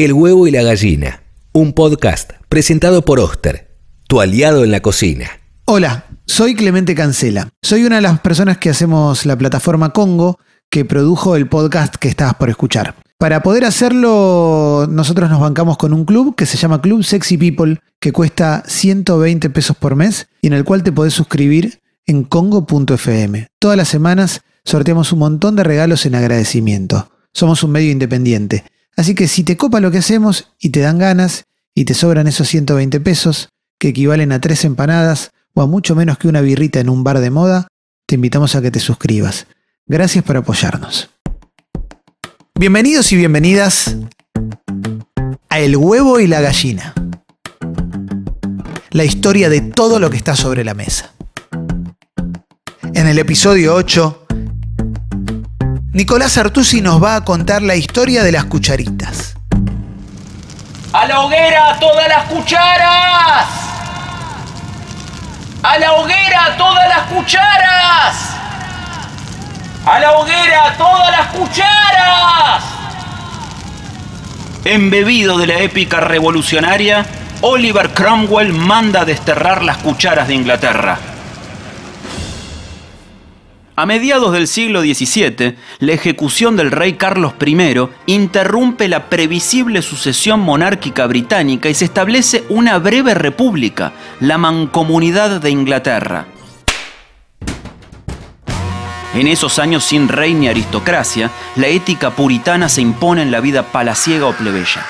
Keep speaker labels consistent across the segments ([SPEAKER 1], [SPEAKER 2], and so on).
[SPEAKER 1] El huevo y la gallina, un podcast presentado por Oster, tu aliado en la cocina.
[SPEAKER 2] Hola, soy Clemente Cancela. Soy una de las personas que hacemos la plataforma Congo que produjo el podcast que estabas por escuchar. Para poder hacerlo, nosotros nos bancamos con un club que se llama Club Sexy People, que cuesta 120 pesos por mes y en el cual te podés suscribir en congo.fm. Todas las semanas sorteamos un montón de regalos en agradecimiento. Somos un medio independiente. Así que si te copa lo que hacemos y te dan ganas y te sobran esos 120 pesos, que equivalen a tres empanadas o a mucho menos que una birrita en un bar de moda, te invitamos a que te suscribas. Gracias por apoyarnos. Bienvenidos y bienvenidas a El huevo y la gallina. La historia de todo lo que está sobre la mesa. En el episodio 8, Nicolás Artusi nos va a contar la historia de las cucharitas.
[SPEAKER 3] ¡A la hoguera todas las cucharas! ¡A la hoguera todas las cucharas! ¡A la hoguera todas las cucharas! Embebido de la épica revolucionaria, Oliver Cromwell manda desterrar las cucharas de Inglaterra. A mediados del siglo XVII, la ejecución del rey Carlos I interrumpe la previsible sucesión monárquica británica y se establece una breve república, la Mancomunidad de Inglaterra. En esos años sin rey ni aristocracia, la ética puritana se impone en la vida palaciega o plebeya.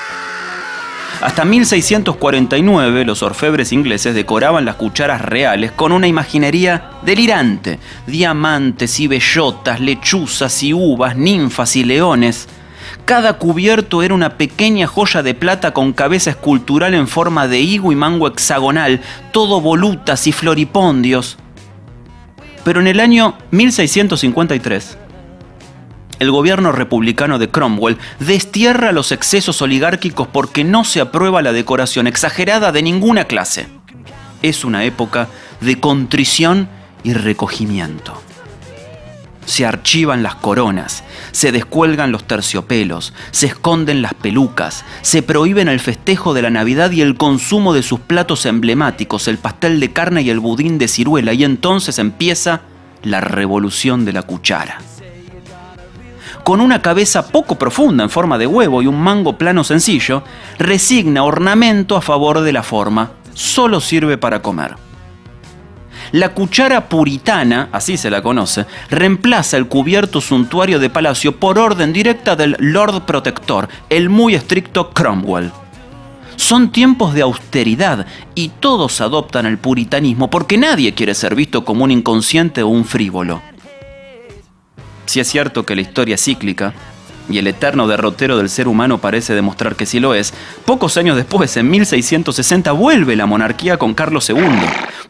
[SPEAKER 3] Hasta 1649 los orfebres ingleses decoraban las cucharas reales con una imaginería delirante, diamantes y bellotas, lechuzas y uvas, ninfas y leones. Cada cubierto era una pequeña joya de plata con cabeza escultural en forma de higo y mango hexagonal, todo volutas y floripondios. Pero en el año 1653, el gobierno republicano de Cromwell destierra los excesos oligárquicos porque no se aprueba la decoración exagerada de ninguna clase. Es una época de contrición y recogimiento. Se archivan las coronas, se descuelgan los terciopelos, se esconden las pelucas, se prohíben el festejo de la Navidad y el consumo de sus platos emblemáticos, el pastel de carne y el budín de ciruela, y entonces empieza la revolución de la cuchara con una cabeza poco profunda en forma de huevo y un mango plano sencillo, resigna ornamento a favor de la forma, solo sirve para comer. La cuchara puritana, así se la conoce, reemplaza el cubierto suntuario de palacio por orden directa del Lord Protector, el muy estricto Cromwell. Son tiempos de austeridad y todos adoptan el puritanismo porque nadie quiere ser visto como un inconsciente o un frívolo. Si es cierto que la historia cíclica, y el eterno derrotero del ser humano parece demostrar que sí lo es, pocos años después, en 1660, vuelve la monarquía con Carlos II,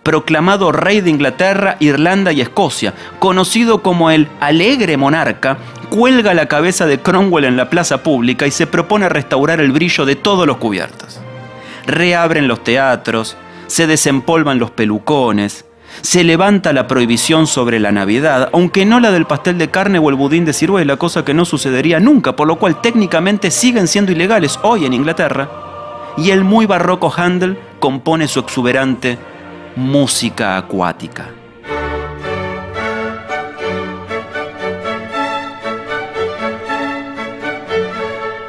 [SPEAKER 3] proclamado rey de Inglaterra, Irlanda y Escocia, conocido como el alegre monarca, cuelga la cabeza de Cromwell en la plaza pública y se propone restaurar el brillo de todos los cubiertos. Reabren los teatros, se desempolvan los pelucones, se levanta la prohibición sobre la Navidad, aunque no la del pastel de carne o el budín de ciruela, cosa que no sucedería nunca, por lo cual técnicamente siguen siendo ilegales hoy en Inglaterra. Y el muy barroco Handel compone su exuberante música acuática.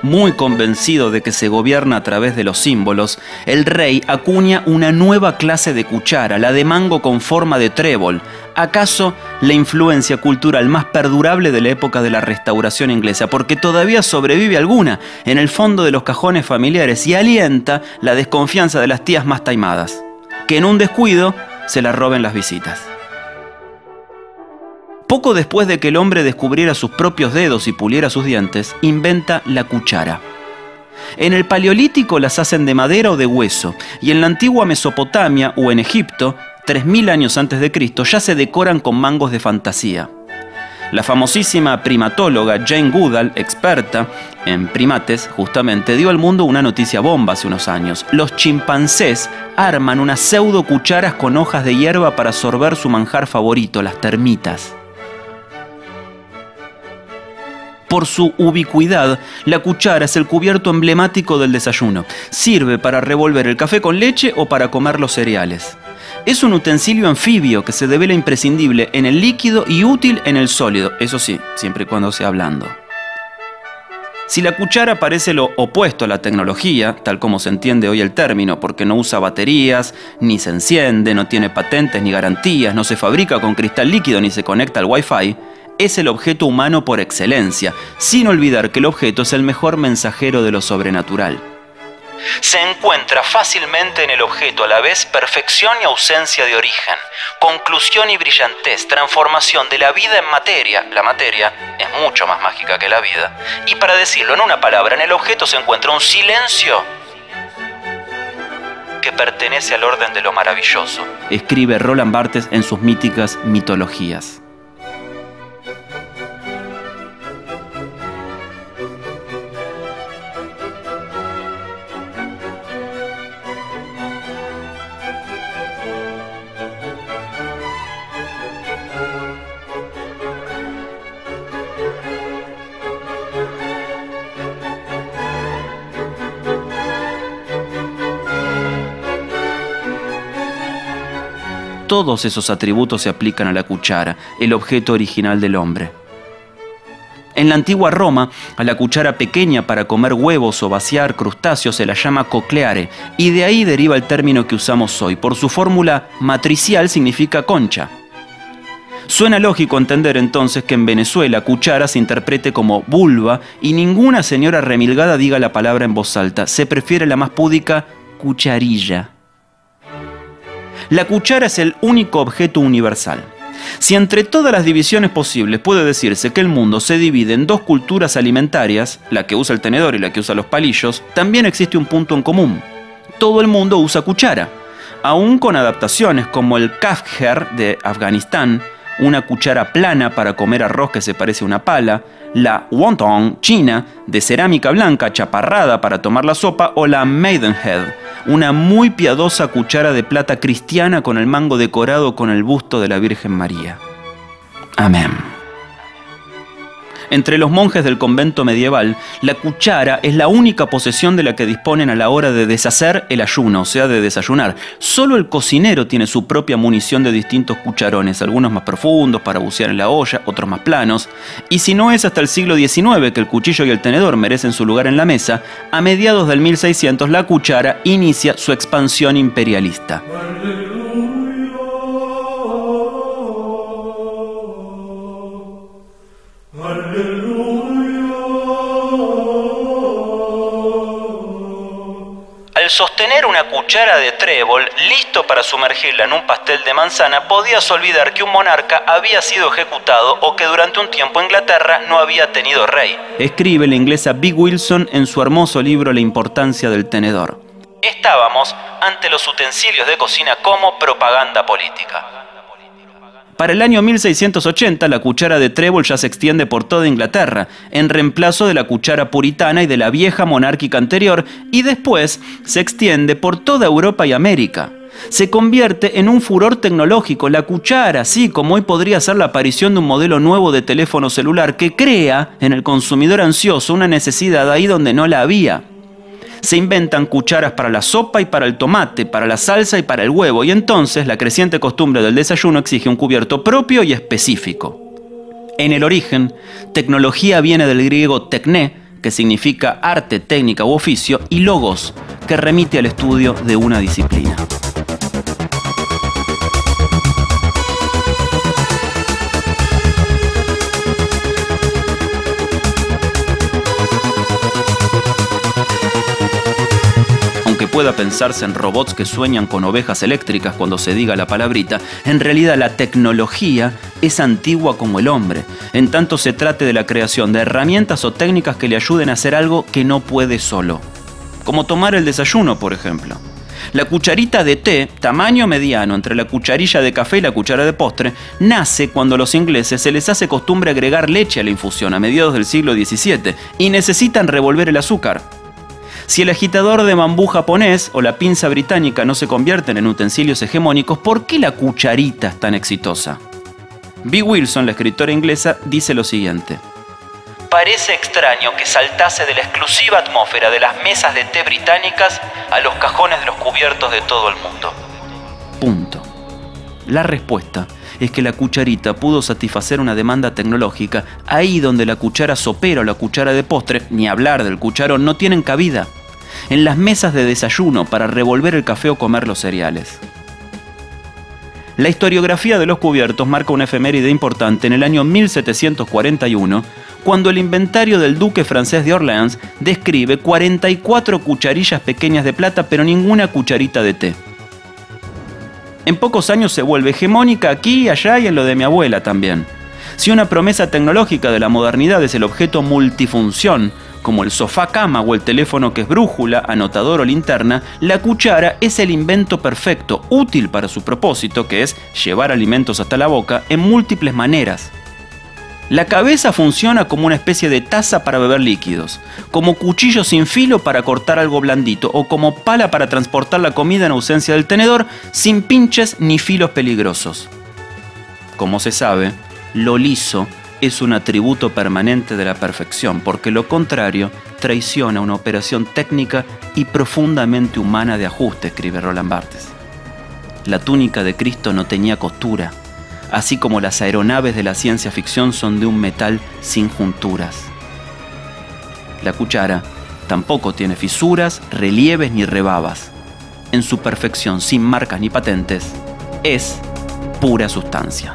[SPEAKER 3] Muy convencido de que se gobierna a través de los símbolos, el rey acuña una nueva clase de cuchara, la de mango con forma de trébol, acaso la influencia cultural más perdurable de la época de la restauración inglesa, porque todavía sobrevive alguna en el fondo de los cajones familiares y alienta la desconfianza de las tías más taimadas, que en un descuido se la roben las visitas. Poco después de que el hombre descubriera sus propios dedos y puliera sus dientes, inventa la cuchara. En el Paleolítico las hacen de madera o de hueso, y en la antigua Mesopotamia o en Egipto, 3.000 años antes de Cristo, ya se decoran con mangos de fantasía. La famosísima primatóloga Jane Goodall, experta en primates, justamente dio al mundo una noticia bomba hace unos años. Los chimpancés arman unas pseudo cucharas con hojas de hierba para sorber su manjar favorito, las termitas. Por su ubicuidad, la cuchara es el cubierto emblemático del desayuno. Sirve para revolver el café con leche o para comer los cereales. Es un utensilio anfibio que se devela imprescindible en el líquido y útil en el sólido, eso sí, siempre y cuando sea blando. Si la cuchara parece lo opuesto a la tecnología, tal como se entiende hoy el término, porque no usa baterías, ni se enciende, no tiene patentes ni garantías, no se fabrica con cristal líquido ni se conecta al Wi-Fi, es el objeto humano por excelencia, sin olvidar que el objeto es el mejor mensajero de lo sobrenatural. Se encuentra fácilmente en el objeto a la vez perfección y ausencia de origen, conclusión y brillantez, transformación de la vida en materia, la materia es mucho más mágica que la vida, y para decirlo en una palabra, en el objeto se encuentra un silencio que pertenece al orden de lo maravilloso, escribe Roland Barthes en sus míticas mitologías. Todos esos atributos se aplican a la cuchara, el objeto original del hombre. En la antigua Roma, a la cuchara pequeña para comer huevos o vaciar crustáceos se la llama cocleare, y de ahí deriva el término que usamos hoy. Por su fórmula matricial significa concha. Suena lógico entender entonces que en Venezuela cuchara se interprete como vulva y ninguna señora remilgada diga la palabra en voz alta. Se prefiere la más púdica cucharilla. La cuchara es el único objeto universal. Si entre todas las divisiones posibles puede decirse que el mundo se divide en dos culturas alimentarias, la que usa el tenedor y la que usa los palillos, también existe un punto en común. Todo el mundo usa cuchara, aún con adaptaciones como el kafjer de Afganistán, una cuchara plana para comer arroz que se parece a una pala, la wonton china de cerámica blanca chaparrada para tomar la sopa o la maidenhead una muy piadosa cuchara de plata cristiana con el mango decorado con el busto de la Virgen María. Amén. Entre los monjes del convento medieval, la cuchara es la única posesión de la que disponen a la hora de deshacer el ayuno, o sea, de desayunar. Solo el cocinero tiene su propia munición de distintos cucharones, algunos más profundos para bucear en la olla, otros más planos. Y si no es hasta el siglo XIX que el cuchillo y el tenedor merecen su lugar en la mesa, a mediados del 1600 la cuchara inicia su expansión imperialista. Al sostener una cuchara de trébol listo para sumergirla en un pastel de manzana, podías olvidar que un monarca había sido ejecutado o que durante un tiempo Inglaterra no había tenido rey. Escribe la inglesa Big Wilson en su hermoso libro La importancia del tenedor. Estábamos ante los utensilios de cocina como propaganda política. Para el año 1680 la cuchara de trébol ya se extiende por toda Inglaterra, en reemplazo de la cuchara puritana y de la vieja monárquica anterior, y después se extiende por toda Europa y América. Se convierte en un furor tecnológico. La cuchara, así como hoy podría ser la aparición de un modelo nuevo de teléfono celular que crea en el consumidor ansioso una necesidad ahí donde no la había se inventan cucharas para la sopa y para el tomate, para la salsa y para el huevo, y entonces la creciente costumbre del desayuno exige un cubierto propio y específico. En el origen, tecnología viene del griego tecné, que significa arte, técnica u oficio, y logos, que remite al estudio de una disciplina. Pueda pensarse en robots que sueñan con ovejas eléctricas cuando se diga la palabrita, en realidad la tecnología es antigua como el hombre, en tanto se trate de la creación de herramientas o técnicas que le ayuden a hacer algo que no puede solo. Como tomar el desayuno, por ejemplo. La cucharita de té, tamaño mediano entre la cucharilla de café y la cuchara de postre, nace cuando a los ingleses se les hace costumbre agregar leche a la infusión a mediados del siglo XVII y necesitan revolver el azúcar. Si el agitador de bambú japonés o la pinza británica no se convierten en utensilios hegemónicos, ¿por qué la cucharita es tan exitosa? B. Wilson, la escritora inglesa, dice lo siguiente. parece extraño que saltase de la exclusiva atmósfera de las mesas de té británicas a los cajones de los cubiertos de todo el mundo. Punto. La respuesta es que la cucharita pudo satisfacer una demanda tecnológica ahí donde la cuchara sopera o la cuchara de postre, ni hablar del cucharón, no tienen cabida. En las mesas de desayuno para revolver el café o comer los cereales. La historiografía de los cubiertos marca una efeméride importante en el año 1741, cuando el inventario del duque francés de Orleans describe 44 cucharillas pequeñas de plata, pero ninguna cucharita de té. En pocos años se vuelve hegemónica aquí, allá y en lo de mi abuela también. Si una promesa tecnológica de la modernidad es el objeto multifunción, como el sofá cama o el teléfono que es brújula, anotador o linterna, la cuchara es el invento perfecto, útil para su propósito, que es llevar alimentos hasta la boca, en múltiples maneras. La cabeza funciona como una especie de taza para beber líquidos, como cuchillo sin filo para cortar algo blandito o como pala para transportar la comida en ausencia del tenedor sin pinches ni filos peligrosos. Como se sabe, lo liso es un atributo permanente de la perfección, porque lo contrario traiciona una operación técnica y profundamente humana de ajuste, escribe Roland Barthes. La túnica de Cristo no tenía costura, así como las aeronaves de la ciencia ficción son de un metal sin junturas. La cuchara tampoco tiene fisuras, relieves ni rebabas. En su perfección, sin marcas ni patentes, es pura sustancia.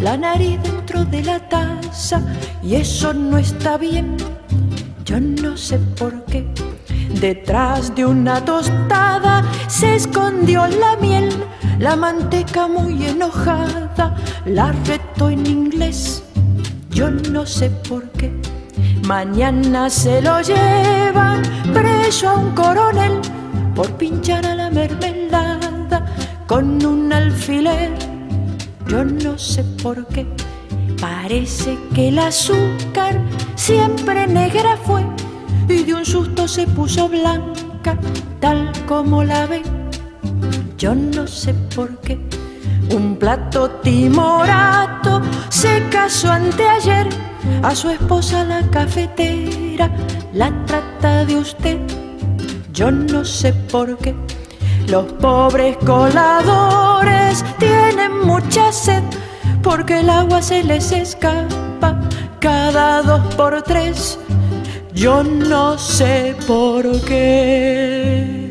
[SPEAKER 4] la nariz dentro de la taza y eso no está bien. Yo no sé por qué. Detrás de una tostada se escondió la miel, la manteca muy enojada la retó en inglés. Yo no sé por qué. Mañana se lo llevan preso a un coronel por pinchar a la mermelada con un alfiler yo no sé por qué. Parece que el azúcar siempre negra fue y de un susto se puso blanca, tal como la ve. Yo no sé por qué. Un plato timorato se casó anteayer a su esposa la cafetera, la trata de usted. Yo no sé por qué. Los pobres coladores tienen mucha sed porque el agua se les escapa cada dos por tres. Yo no sé por qué.